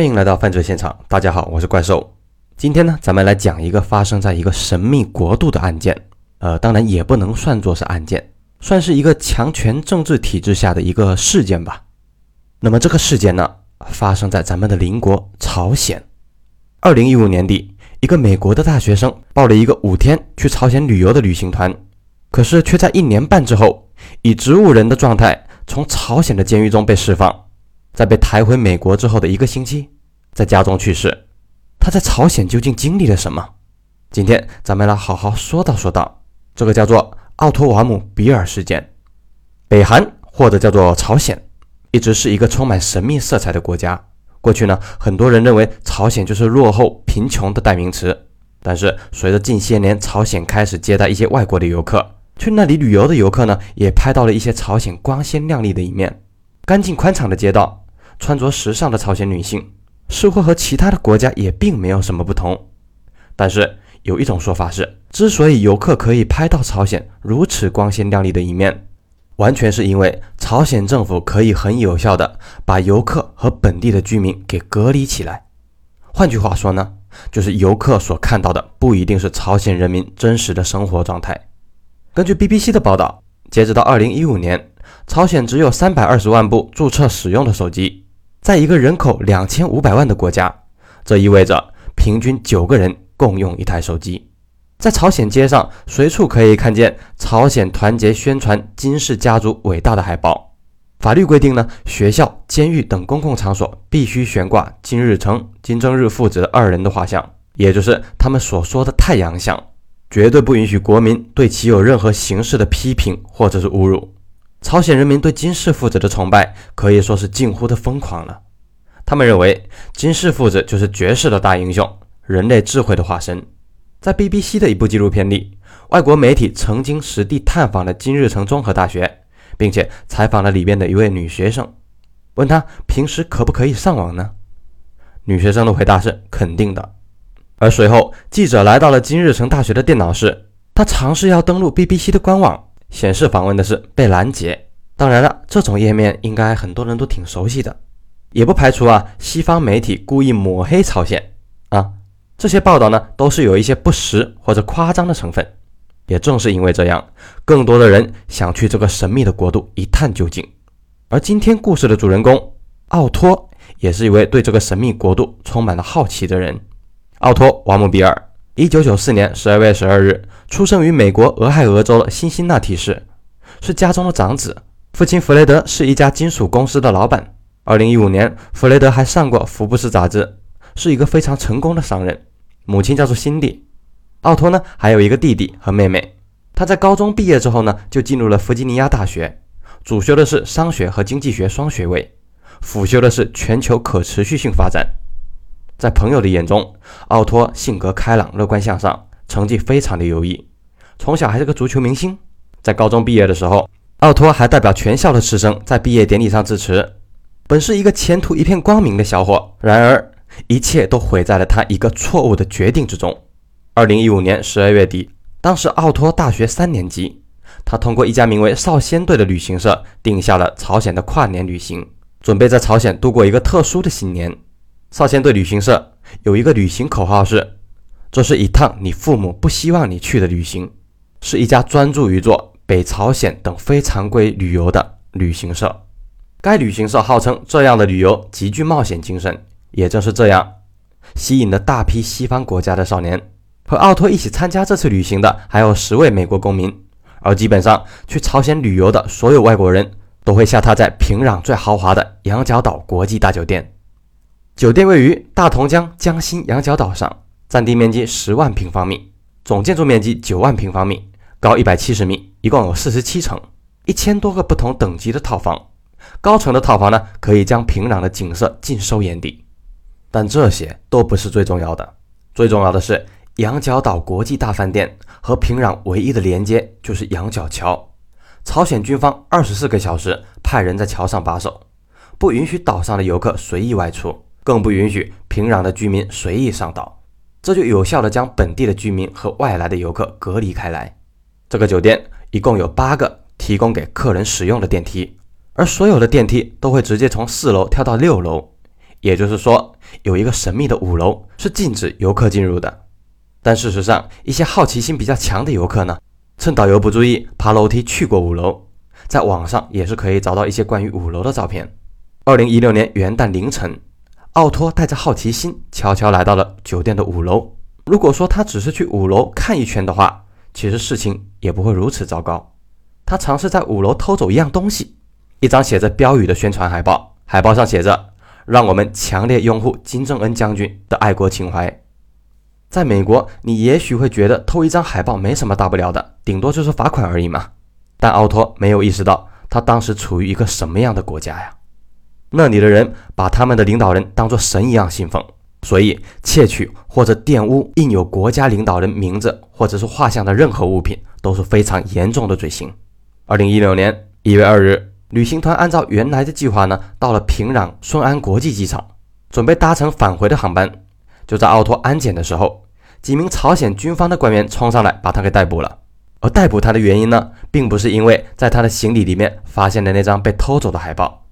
欢迎来到犯罪现场，大家好，我是怪兽。今天呢，咱们来讲一个发生在一个神秘国度的案件。呃，当然也不能算作是案件，算是一个强权政治体制下的一个事件吧。那么这个事件呢，发生在咱们的邻国朝鲜。二零一五年底，一个美国的大学生报了一个五天去朝鲜旅游的旅行团，可是却在一年半之后，以植物人的状态从朝鲜的监狱中被释放。在被抬回美国之后的一个星期，在家中去世。他在朝鲜究竟经历了什么？今天咱们来好好说道说道。这个叫做奥托瓦姆比尔事件。北韩或者叫做朝鲜，一直是一个充满神秘色彩的国家。过去呢，很多人认为朝鲜就是落后、贫穷的代名词。但是随着近些年朝鲜开始接待一些外国的游客，去那里旅游的游客呢，也拍到了一些朝鲜光鲜亮丽的一面。干净宽敞的街道，穿着时尚的朝鲜女性，似乎和其他的国家也并没有什么不同。但是有一种说法是，之所以游客可以拍到朝鲜如此光鲜亮丽的一面，完全是因为朝鲜政府可以很有效的把游客和本地的居民给隔离起来。换句话说呢，就是游客所看到的不一定是朝鲜人民真实的生活状态。根据 BBC 的报道，截止到2015年。朝鲜只有三百二十万部注册使用的手机，在一个人口两千五百万的国家，这意味着平均九个人共用一台手机。在朝鲜街上，随处可以看见朝鲜团结宣传金氏家族伟大的海报。法律规定呢，学校、监狱等公共场所必须悬挂金日成、金正日父子二人的画像，也就是他们所说的太阳像，绝对不允许国民对其有任何形式的批评或者是侮辱。朝鲜人民对金氏父子的崇拜可以说是近乎的疯狂了。他们认为金氏父子就是绝世的大英雄，人类智慧的化身。在 BBC 的一部纪录片里，外国媒体曾经实地探访了金日成综合大学，并且采访了里边的一位女学生，问她平时可不可以上网呢？女学生的回答是肯定的。而随后，记者来到了金日成大学的电脑室，他尝试要登录 BBC 的官网。显示访问的是被拦截。当然了，这种页面应该很多人都挺熟悉的，也不排除啊西方媒体故意抹黑朝鲜啊。这些报道呢都是有一些不实或者夸张的成分。也正是因为这样，更多的人想去这个神秘的国度一探究竟。而今天故事的主人公奥托也是一位对这个神秘国度充满了好奇的人。奥托瓦姆比尔。一九九四年十二月十二日，出生于美国俄亥俄州的辛辛那提市，是家中的长子。父亲弗雷德是一家金属公司的老板。二零一五年，弗雷德还上过《福布斯》杂志，是一个非常成功的商人。母亲叫做辛蒂。奥托呢，还有一个弟弟和妹妹。他在高中毕业之后呢，就进入了弗吉尼亚大学，主修的是商学和经济学双学位，辅修的是全球可持续性发展。在朋友的眼中，奥托性格开朗、乐观向上，成绩非常的优异，从小还是个足球明星。在高中毕业的时候，奥托还代表全校的师生在毕业典礼上致辞，本是一个前途一片光明的小伙，然而一切都毁在了他一个错误的决定之中。二零一五年十二月底，当时奥托大学三年级，他通过一家名为少先队的旅行社定下了朝鲜的跨年旅行，准备在朝鲜度过一个特殊的新年。少先队旅行社有一个旅行口号是：“这是一趟你父母不希望你去的旅行。”是一家专注于做北朝鲜等非常规旅游的旅行社。该旅行社号称这样的旅游极具冒险精神，也正是这样吸引了大批西方国家的少年。和奥托一起参加这次旅行的还有十位美国公民，而基本上去朝鲜旅游的所有外国人都会下榻在平壤最豪华的羊角岛国际大酒店。酒店位于大同江江心羊角岛上，占地面积十万平方米，总建筑面积九万平方米，高一百七十米，一共有四十七层，一千多个不同等级的套房。高层的套房呢，可以将平壤的景色尽收眼底。但这些都不是最重要的，最重要的是羊角岛国际大饭店和平壤唯一的连接就是羊角桥。朝鲜军方二十四个小时派人在桥上把守，不允许岛上的游客随意外出。更不允许平壤的居民随意上岛，这就有效地将本地的居民和外来的游客隔离开来。这个酒店一共有八个提供给客人使用的电梯，而所有的电梯都会直接从四楼跳到六楼，也就是说，有一个神秘的五楼是禁止游客进入的。但事实上，一些好奇心比较强的游客呢，趁导游不注意，爬楼梯去过五楼。在网上也是可以找到一些关于五楼的照片。二零一六年元旦凌晨，奥托带着好奇心悄悄来到了酒店的五楼。如果说他只是去五楼看一圈的话，其实事情也不会如此糟糕。他尝试在五楼偷走一样东西，一张写着标语的宣传海报，海报上写着。让我们强烈拥护金正恩将军的爱国情怀。在美国，你也许会觉得偷一张海报没什么大不了的，顶多就是罚款而已嘛。但奥托没有意识到，他当时处于一个什么样的国家呀？那里的人把他们的领导人当作神一样信奉，所以窃取或者玷污印有国家领导人名字或者是画像的任何物品都是非常严重的罪行。二零一六年一月二日。旅行团按照原来的计划呢，到了平壤顺安国际机场，准备搭乘返回的航班。就在奥托安检的时候，几名朝鲜军方的官员冲上来把他给逮捕了。而逮捕他的原因呢，并不是因为在他的行李里面发现了那张被偷走的海报。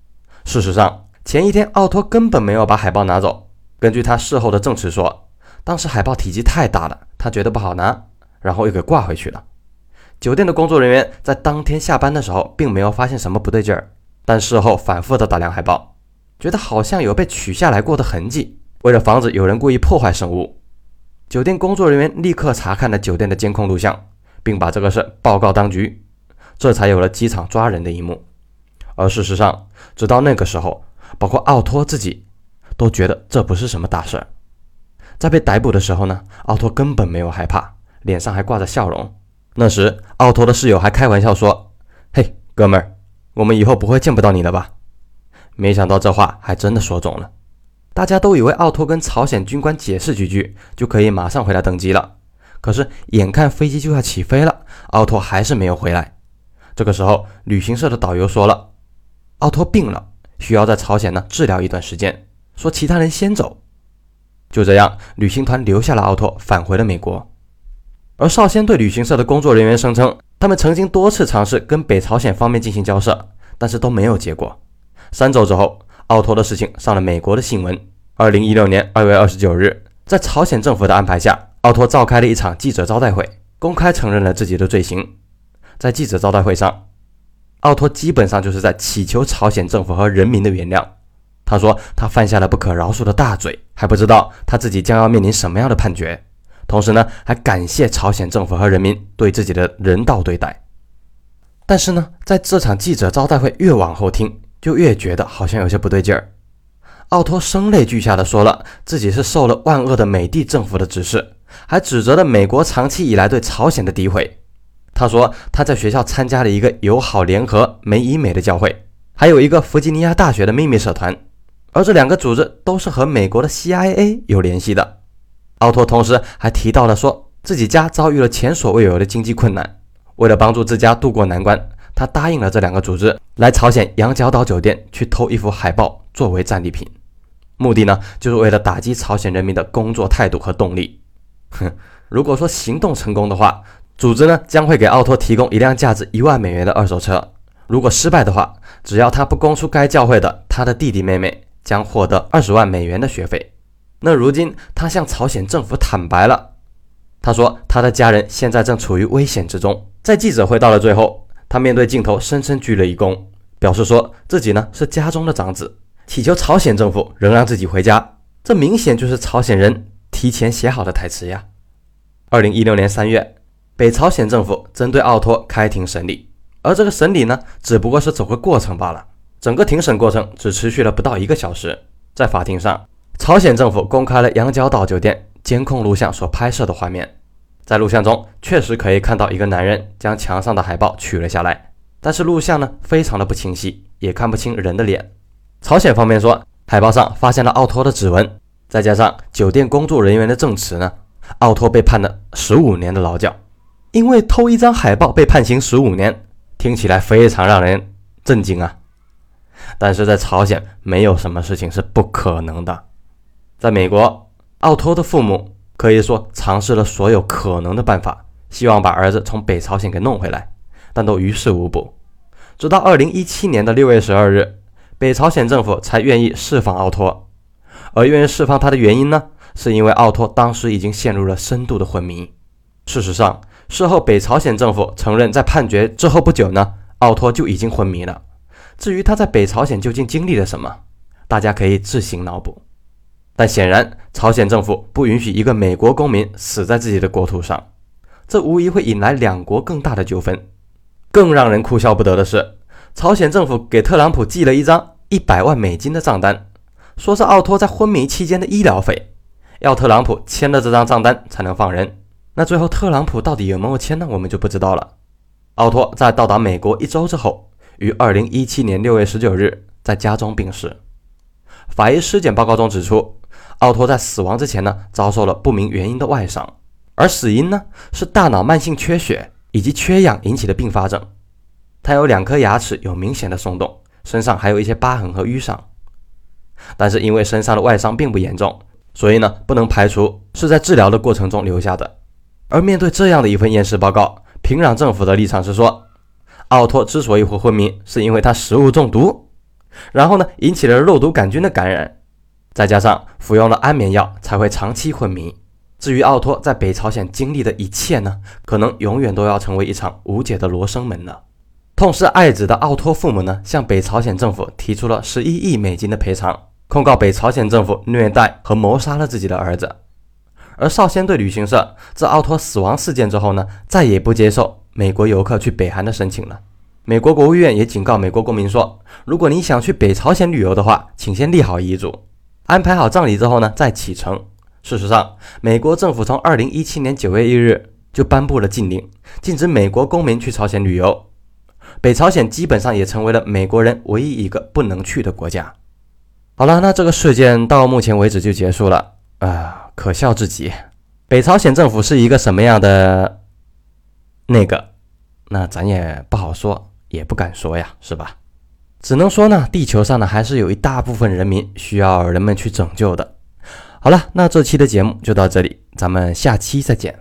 事实上，前一天奥托根本没有把海报拿走。根据他事后的证词说，当时海报体积太大了，他觉得不好拿，然后又给挂回去了。酒店的工作人员在当天下班的时候，并没有发现什么不对劲儿，但事后反复的打量海报，觉得好像有被取下来过的痕迹。为了防止有人故意破坏圣物，酒店工作人员立刻查看了酒店的监控录像，并把这个事报告当局，这才有了机场抓人的一幕。而事实上，直到那个时候，包括奥托自己都觉得这不是什么大事儿。在被逮捕的时候呢，奥托根本没有害怕，脸上还挂着笑容。那时，奥托的室友还开玩笑说：“嘿，哥们儿，我们以后不会见不到你了吧？”没想到这话还真的说中了。大家都以为奥托跟朝鲜军官解释几句就可以马上回来登机了。可是，眼看飞机就要起飞了，奥托还是没有回来。这个时候，旅行社的导游说了：“奥托病了，需要在朝鲜呢治疗一段时间，说其他人先走。”就这样，旅行团留下了奥托，返回了美国。而少先对旅行社的工作人员声称，他们曾经多次尝试跟北朝鲜方面进行交涉，但是都没有结果。三周之后，奥托的事情上了美国的新闻。二零一六年二月二十九日，在朝鲜政府的安排下，奥托召开了一场记者招待会，公开承认了自己的罪行。在记者招待会上，奥托基本上就是在祈求朝鲜政府和人民的原谅。他说他犯下了不可饶恕的大罪，还不知道他自己将要面临什么样的判决。同时呢，还感谢朝鲜政府和人民对自己的人道对待。但是呢，在这场记者招待会越往后听，就越觉得好像有些不对劲儿。奥托声泪俱下的说了自己是受了万恶的美帝政府的指示，还指责了美国长期以来对朝鲜的诋毁。他说他在学校参加了一个友好联合美以美的教会，还有一个弗吉尼亚大学的秘密社团，而这两个组织都是和美国的 CIA 有联系的。奥托同时还提到了，说自己家遭遇了前所未有的经济困难，为了帮助自家渡过难关，他答应了这两个组织来朝鲜羊角岛酒店去偷一幅海报作为战利品，目的呢就是为了打击朝鲜人民的工作态度和动力。哼，如果说行动成功的话，组织呢将会给奥托提供一辆价值一万美元的二手车；如果失败的话，只要他不供出该教会的，他的弟弟妹妹将获得二十万美元的学费。那如今他向朝鲜政府坦白了，他说他的家人现在正处于危险之中。在记者会到了最后，他面对镜头深深鞠了一躬，表示说自己呢是家中的长子，祈求朝鲜政府仍让自己回家。这明显就是朝鲜人提前写好的台词呀。二零一六年三月，北朝鲜政府针对奥托开庭审理，而这个审理呢，只不过是走个过程罢了。整个庭审过程只持续了不到一个小时，在法庭上。朝鲜政府公开了羊角岛酒店监控录像所拍摄的画面，在录像中确实可以看到一个男人将墙上的海报取了下来，但是录像呢非常的不清晰，也看不清人的脸。朝鲜方面说，海报上发现了奥托的指纹，再加上酒店工作人员的证词呢，奥托被判了十五年的劳教。因为偷一张海报被判刑十五年，听起来非常让人震惊啊！但是在朝鲜，没有什么事情是不可能的。在美国，奥托的父母可以说尝试了所有可能的办法，希望把儿子从北朝鲜给弄回来，但都于事无补。直到二零一七年的六月十二日，北朝鲜政府才愿意释放奥托。而愿意释放他的原因呢，是因为奥托当时已经陷入了深度的昏迷。事实上，事后北朝鲜政府承认，在判决之后不久呢，奥托就已经昏迷了。至于他在北朝鲜究竟经历了什么，大家可以自行脑补。但显然，朝鲜政府不允许一个美国公民死在自己的国土上，这无疑会引来两国更大的纠纷。更让人哭笑不得的是，朝鲜政府给特朗普寄了一张一百万美金的账单，说是奥托在昏迷期间的医疗费，要特朗普签了这张账单才能放人。那最后特朗普到底有没有签呢？我们就不知道了。奥托在到达美国一周之后，于二零一七年六月十九日在家中病逝。法医尸检报告中指出，奥托在死亡之前呢，遭受了不明原因的外伤，而死因呢是大脑慢性缺血。以及缺氧引起的并发症，他有两颗牙齿有明显的松动，身上还有一些疤痕和淤伤，但是因为身上的外伤并不严重，所以呢不能排除是在治疗的过程中留下的。而面对这样的一份验尸报告，平壤政府的立场是说，奥托之所以会昏迷，是因为他食物中毒，然后呢引起了肉毒杆菌的感染，再加上服用了安眠药才会长期昏迷。至于奥托在北朝鲜经历的一切呢，可能永远都要成为一场无解的罗生门了。痛失爱子的奥托父母呢，向北朝鲜政府提出了十一亿美金的赔偿，控告北朝鲜政府虐待和谋杀了自己的儿子。而少先队旅行社自奥托死亡事件之后呢，再也不接受美国游客去北韩的申请了。美国国务院也警告美国公民说，如果你想去北朝鲜旅游的话，请先立好遗嘱，安排好葬礼之后呢，再启程。事实上，美国政府从二零一七年九月一日就颁布了禁令，禁止美国公民去朝鲜旅游。北朝鲜基本上也成为了美国人唯一一个不能去的国家。好了，那这个事件到目前为止就结束了啊，可笑至极。北朝鲜政府是一个什么样的那个？那咱也不好说，也不敢说呀，是吧？只能说呢，地球上呢还是有一大部分人民需要人们去拯救的。好了，那这期的节目就到这里，咱们下期再见。